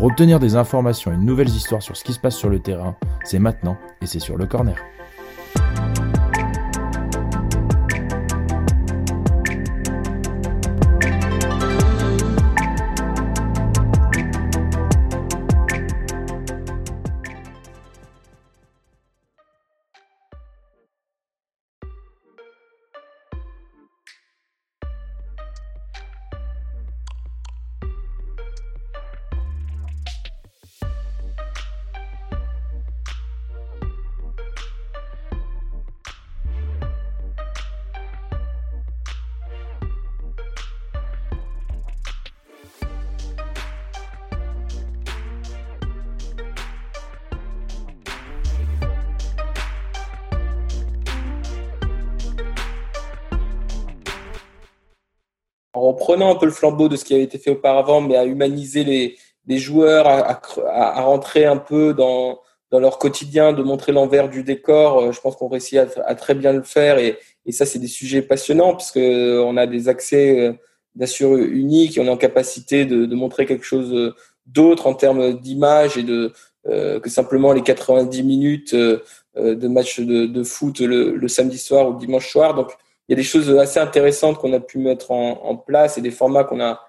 Pour obtenir des informations et de nouvelles histoires sur ce qui se passe sur le terrain, c'est maintenant et c'est sur le corner. En prenant un peu le flambeau de ce qui avait été fait auparavant, mais à humaniser les, joueurs, à, rentrer un peu dans, leur quotidien, de montrer l'envers du décor. Euh, je pense qu'on réussit à, très bien le faire et, ça, c'est des sujets passionnants parce euh, on a des accès euh, bien sûr uniques et on est en capacité de, montrer quelque chose d'autre en termes d'image et de euh, que simplement les 90 minutes de match de, foot le, samedi soir ou dimanche soir. Il y a des choses assez intéressantes qu'on a pu mettre en, place et des formats qu'on a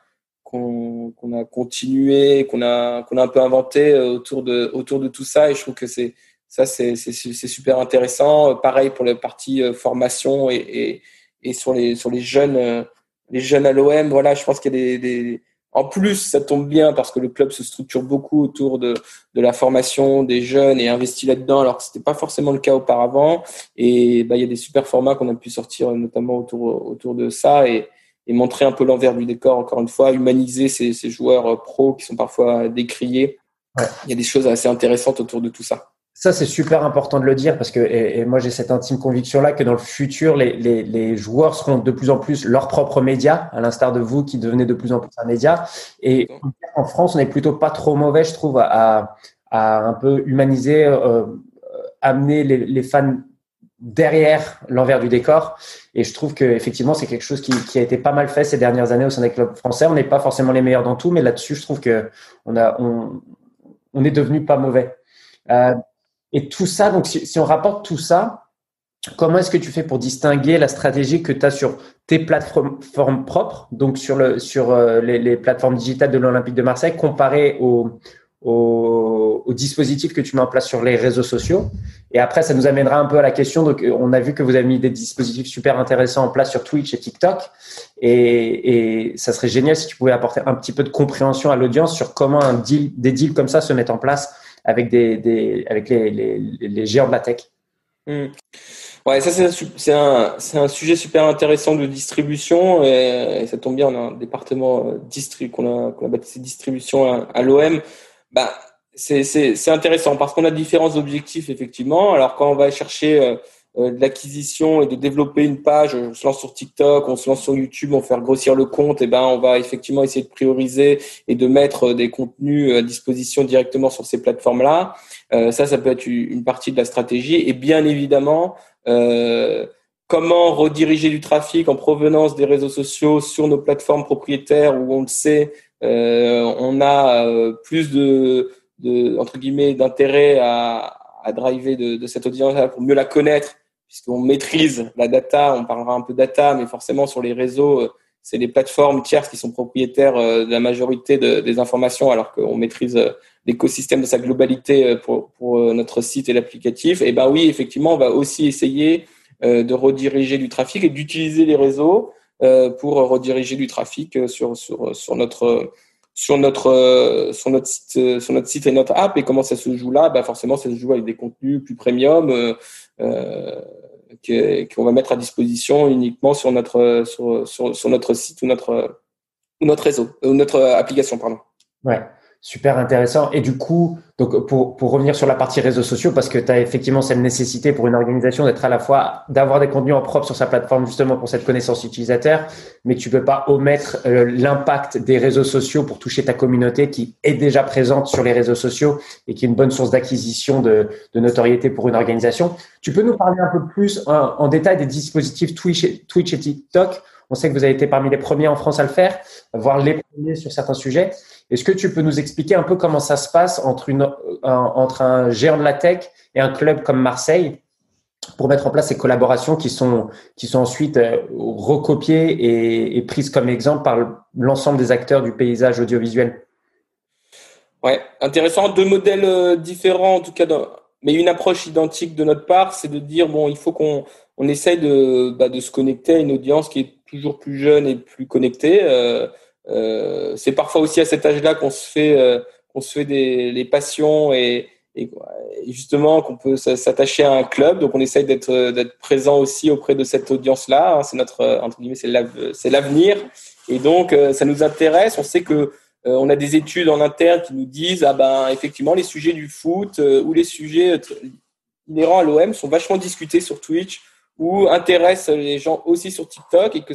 qu'on a continué, qu'on a qu'on a un peu inventé euh, autour de autour de tout ça et je trouve que c'est ça c'est c'est super intéressant. Pareil pour la partie euh, formation et, et, et sur les sur les jeunes euh, les jeunes à l'OM. Voilà, je pense qu'il y a des, des en plus, ça tombe bien parce que le club se structure beaucoup autour de, de la formation des jeunes et investit là-dedans, alors que c'était pas forcément le cas auparavant. Et bah, il y a des super formats qu'on a pu sortir, notamment autour, autour de ça et, et montrer un peu l'envers du décor, encore une fois, humaniser ces, ces joueurs pros qui sont parfois décriés. Ouais. Il y a des choses assez intéressantes autour de tout ça. Ça, c'est super important de le dire parce que, et, et moi, j'ai cette intime conviction-là que dans le futur, les, les, les, joueurs seront de plus en plus leurs propres médias, à l'instar de vous qui devenez de plus en plus un média. Et en France, on n'est plutôt pas trop mauvais, je trouve, à, à un peu humaniser, euh, amener les, les fans derrière l'envers du décor. Et je trouve que effectivement, c'est quelque chose qui, qui, a été pas mal fait ces dernières années au sein des clubs français. On n'est pas forcément les meilleurs dans tout, mais là-dessus, je trouve que on a, on, on est devenu pas mauvais. Euh, et tout ça, donc si, si on rapporte tout ça, comment est-ce que tu fais pour distinguer la stratégie que tu as sur tes plateformes propres, donc sur, le, sur euh, les, les, plateformes digitales de l'Olympique de Marseille, comparé au, au, au, dispositif que tu mets en place sur les réseaux sociaux? Et après, ça nous amènera un peu à la question. Donc, on a vu que vous avez mis des dispositifs super intéressants en place sur Twitch et TikTok. Et, et ça serait génial si tu pouvais apporter un petit peu de compréhension à l'audience sur comment un deal, des deals comme ça se mettent en place avec, des, avec les, les, les. Mmh. Ouais, ça c'est un, un, un, sujet super intéressant de distribution et, ça tombe bien, on a un département euh, qu'on a, qu a baptisé distribution à, l'OM. Bah, c'est intéressant parce qu'on a différents objectifs effectivement. Alors quand on va chercher euh, de l'acquisition et de développer une page, on se lance sur TikTok, on se lance sur YouTube, on fait grossir le compte, et ben on va effectivement essayer de prioriser et de mettre des contenus à disposition directement sur ces plateformes-là. Euh, ça, ça peut être une partie de la stratégie. Et bien évidemment, euh, comment rediriger du trafic en provenance des réseaux sociaux sur nos plateformes propriétaires où on le sait, euh, on a euh, plus de, entre guillemets d'intérêt à, à driver de, cette audience pour mieux la connaître puisqu'on maîtrise la data, on parlera un peu data, mais forcément sur les réseaux, euh, c'est les plateformes tierces qui sont propriétaires euh, de la majorité de, des informations, alors qu'on maîtrise euh, l'écosystème de sa globalité pour, notre site et l'applicatif. Et ben oui, effectivement, on va aussi essayer de rediriger du trafic et d'utiliser les réseaux pour rediriger du trafic sur, notre site et notre app et comment ça se joue là? Bah forcément ça se joue avec des contenus plus premium qu'on va mettre à disposition uniquement sur notre, sur, sur notre site ou notre, ou notre réseau, ou notre application, pardon. Ouais. Super intéressant. Et du coup, donc pour, pour revenir sur la partie réseaux sociaux, parce que tu as effectivement cette nécessité pour une organisation d'être à la fois d'avoir des contenus en propre sur sa plateforme justement pour cette connaissance utilisateur, mais tu peux pas omettre euh, l'impact des réseaux sociaux pour toucher ta communauté qui est déjà présente sur les réseaux sociaux et qui est une bonne source d'acquisition de, de, notoriété pour une organisation. Tu peux nous parler un peu plus en, détail des dispositifs Twitch Twitch et TikTok on sait que vous avez été parmi les premiers en France à le faire, voire les premiers sur certains sujets. Est-ce que tu peux nous expliquer un peu comment ça se passe entre, un, géant de la tech et un club comme Marseille pour mettre en place ces collaborations qui sont, ensuite euh, recopiées et, et prises comme exemple par l'ensemble des acteurs du paysage audiovisuel? Ouais, intéressant. Deux modèles euh, différents, en tout cas, mais une approche identique de notre part, c'est de dire bon, il faut qu'on on essaye de, bah, de se connecter à une audience qui est toujours plus jeune et plus connecté. Euh, euh, c'est parfois aussi à cet âge-là qu'on se fait, euh, qu'on se fait des les passions et, justement qu'on peut s'attacher à un club. Donc on essaye d'être d'être présent aussi auprès de cette audience-là. Hein. C'est notre entre guillemets c'est l'avenir et donc ça nous intéresse. On sait que on a des études en interne qui nous disent ah ben effectivement les sujets du foot ou les sujets inhérents à l'OM sont vachement discutés sur Twitch ou intéresse les gens aussi sur TikTok et que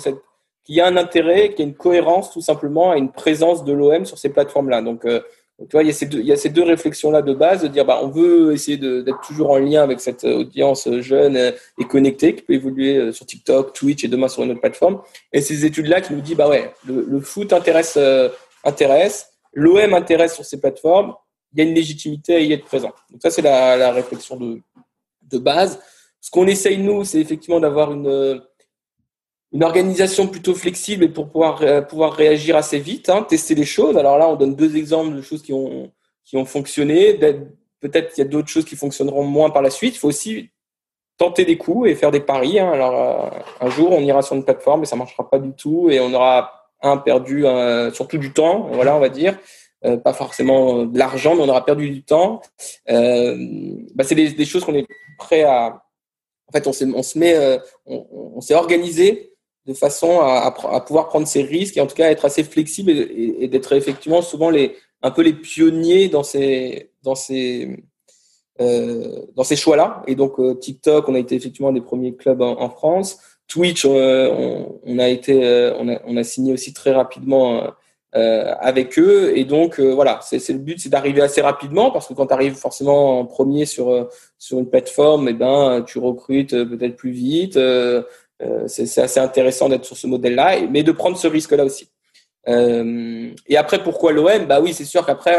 qu'il y a un intérêt, qu'il y a une cohérence tout simplement à une présence de l'OM sur ces plateformes-là. Donc, euh, tu vois, il y a ces deux, réflexions-là de base, de dire, bah, on veut essayer d'être toujours en lien avec cette audience jeune et connectée qui peut évoluer euh, sur TikTok, Twitch et demain sur une autre plateforme. Et ces études-là qui nous disent, bah ouais, le, foot intéresse, euh, intéresse, l'OM intéresse sur ces plateformes, il y a une légitimité à y être présent. Donc ça, c'est la, la réflexion de, de base. Ce qu'on essaye, nous, c'est effectivement d'avoir une, une organisation plutôt flexible et pour pouvoir, euh, pouvoir réagir assez vite, hein, tester les choses. Alors là, on donne deux exemples de choses qui ont, qui ont fonctionné. Peut-être qu'il y a d'autres choses qui fonctionneront moins par la suite. Il faut aussi tenter des coups et faire des paris. Hein. Alors, euh, un jour, on ira sur une plateforme et ça marchera pas du tout et on aura un perdu, surtout du temps, voilà, on va dire. Euh, pas forcément de l'argent, mais on aura perdu du temps. bah, c'est des, des, choses qu'on est prêt à, en fait, on, se met, euh, on, s'est organisé de façon à, pouvoir prendre ces risques et en tout cas être assez flexible et, d'être effectivement souvent les, un peu les pionniers dans ces, euh, choix-là. Et donc euh, TikTok, on a été effectivement des premiers clubs en, France. Twitch, on, a été, on a signé aussi très rapidement euh, avec eux. Et donc, euh, voilà, c'est le but, c'est d'arriver assez rapidement parce que quand tu arrives forcément en premier sur, euh, sur une plateforme, et eh ben, tu recrutes peut-être plus vite. c'est assez intéressant d'être sur ce modèle-là, mais de prendre ce risque-là aussi. et après, pourquoi l'OM Bah oui, c'est sûr qu'après,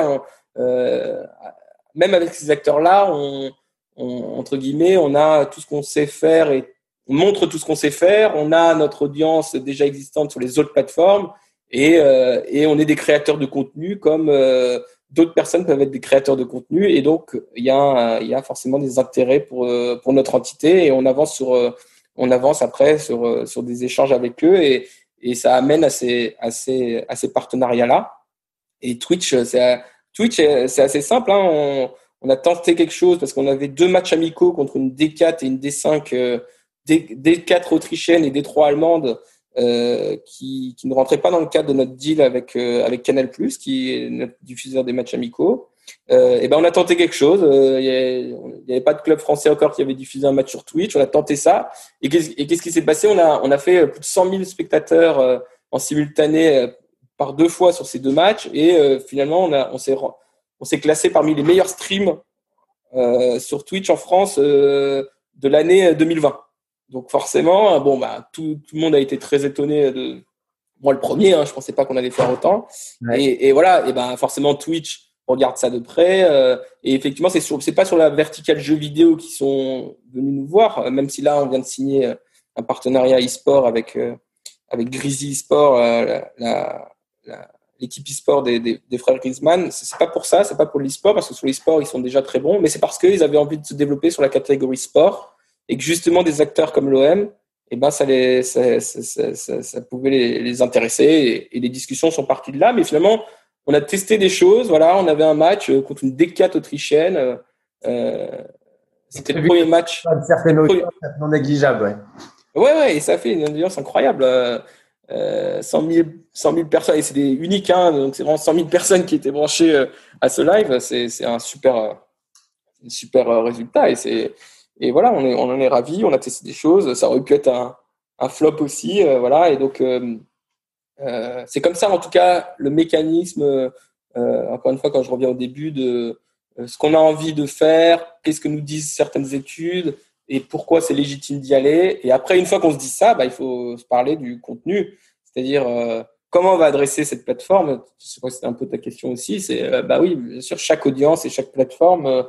même avec ces acteurs-là, on, entre guillemets, on a tout ce qu'on sait faire et on montre tout ce qu'on sait faire. On a notre audience déjà existante sur les autres plateformes. Et, euh, et on est des créateurs de contenu comme euh, d'autres personnes peuvent être des créateurs de contenu. Et donc, il y, a, y a forcément des intérêts pour, euh, pour notre entité et on avance, sur, on avance après sur, sur des échanges avec eux et, et ça amène à ces, à ces, à ces partenariats-là. Et Twitch, c'est Twitch, c'est assez simple. Hein. On, on, a tenté quelque chose parce qu'on avait deux matchs amicaux contre une D4 et une D5, D4 autrichienne et D3 allemande euh, qui, qui, ne rentrait pas dans le cadre de notre deal avec euh, avec Canal+, qui est notre diffuseur des matchs amicaux. Euh, et ben on a tenté quelque chose. Euh, il n'y avait pas de club français encore qui avait diffusé un match sur Twitch. On a tenté ça. Et qu'est-ce qui s'est passé? On a on a fait plus de 100 000 spectateurs en simultané par deux fois sur ces deux matchs. Et finalement on on s'est on s'est classé parmi les meilleurs streams sur Twitch en France de l'année 2020. Donc forcément, bon bah tout, tout, le monde a été très étonné de moi le premier. Hein, je pensais pas qu'on allait faire autant. Et, et, voilà, et ben forcément Twitch regarde ça de près. Euh, et effectivement, c'est c'est pas sur la verticale jeux vidéo qui sont venus nous voir, euh, même si là on vient de signer euh, un partenariat e-sport avec avec Grizzly e-sport, la, l'équipe e-sport des, des, des, frères Griezmann. C'est pas pour ça, c'est pas pour l'e-sport parce que sur l'e-sport ils sont déjà très bons, mais c'est parce qu'ils avaient envie de se développer sur la catégorie sport et que justement des acteurs comme l'OM, eh ben ça, les, ça, ça, ça, ça pouvait les, les intéresser et, et, les discussions sont parties de là. Mais finalement, on a testé des choses. Voilà, on avait un match euh, contre une D4 autrichienne. Euh, euh C'était le premier match. Une certaine non négligeable, ouais. Ouais, ouais, et ça fait une audience incroyable. Euh, 100 000, personnes, et c'est unique, hein, donc c'est vraiment 100 000 personnes qui étaient branchées à ce live. C'est un super, super résultat. Et, c'est et voilà, on, est, on en est ravis, on a testé des choses. Ça aurait pu être un, un flop aussi. voilà, et donc, c'est comme ça, en tout cas, le mécanisme, encore une fois, quand je reviens au début, de ce qu'on a envie de faire, qu'est-ce que nous disent certaines études et pourquoi c'est légitime d'y aller. Et après, une fois qu'on se dit ça, bah, il faut se parler du contenu, c'est-à-dire euh, comment on va adresser cette plateforme? Je sais pas si c'est un peu ta question aussi. C'est euh, bah oui, bien sûr, chaque audience et chaque plateforme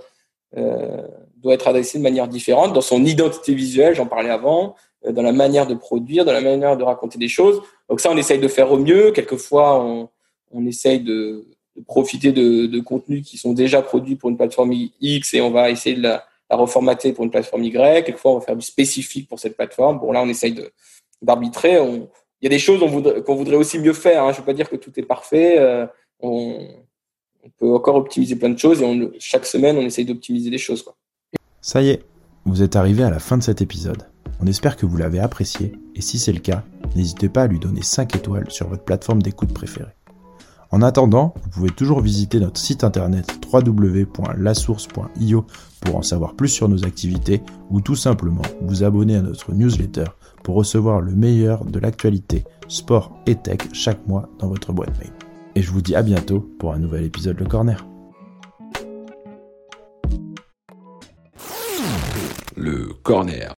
euh, doit être adressée de manière différente dans son identité visuelle. J'en parlais avant, dans la manière de produire, dans la manière de raconter des choses. Donc ça, on essaye de faire au mieux. Quelquefois, on, on essaye de, de profiter de, de contenus qui sont déjà produits pour une plateforme X et on va essayer de la la reformater pour une plateforme Y. Quelquefois, on va faire du spécifique pour cette plateforme. Bon, là, on essaye d'arbitrer. Il y a des choses qu'on voudrait, voudrait, aussi mieux faire. Hein. Je ne veux pas dire que tout est parfait. Euh, on, peut encore optimiser plein de choses et chaque semaine, on essaye d'optimiser des choses. Quoi. Ça y est, vous êtes arrivé à la fin de cet épisode. On espère que vous l'avez apprécié et si c'est le cas, n'hésitez pas à lui donner 5 étoiles sur votre plateforme d'écoute préférée. En attendant, vous pouvez toujours visiter notre site internet www.lasource.io pour en savoir plus sur nos activités ou tout simplement vous abonner à notre newsletter pour recevoir le meilleur de l'actualité sport et tech chaque mois dans votre boîte mail. Et je vous dis à bientôt pour un nouvel épisode Le Corner. Le Corner.